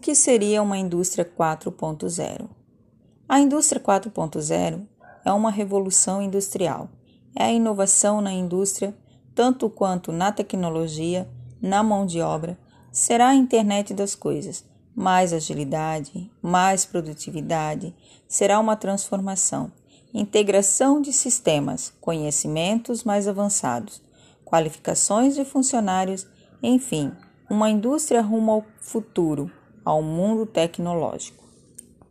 que seria uma indústria 4.0? A indústria 4.0 é uma revolução industrial. É a inovação na indústria, tanto quanto na tecnologia, na mão de obra, será a internet das coisas. Mais agilidade, mais produtividade, será uma transformação, integração de sistemas, conhecimentos mais avançados, qualificações de funcionários, enfim, uma indústria rumo ao futuro, ao mundo tecnológico.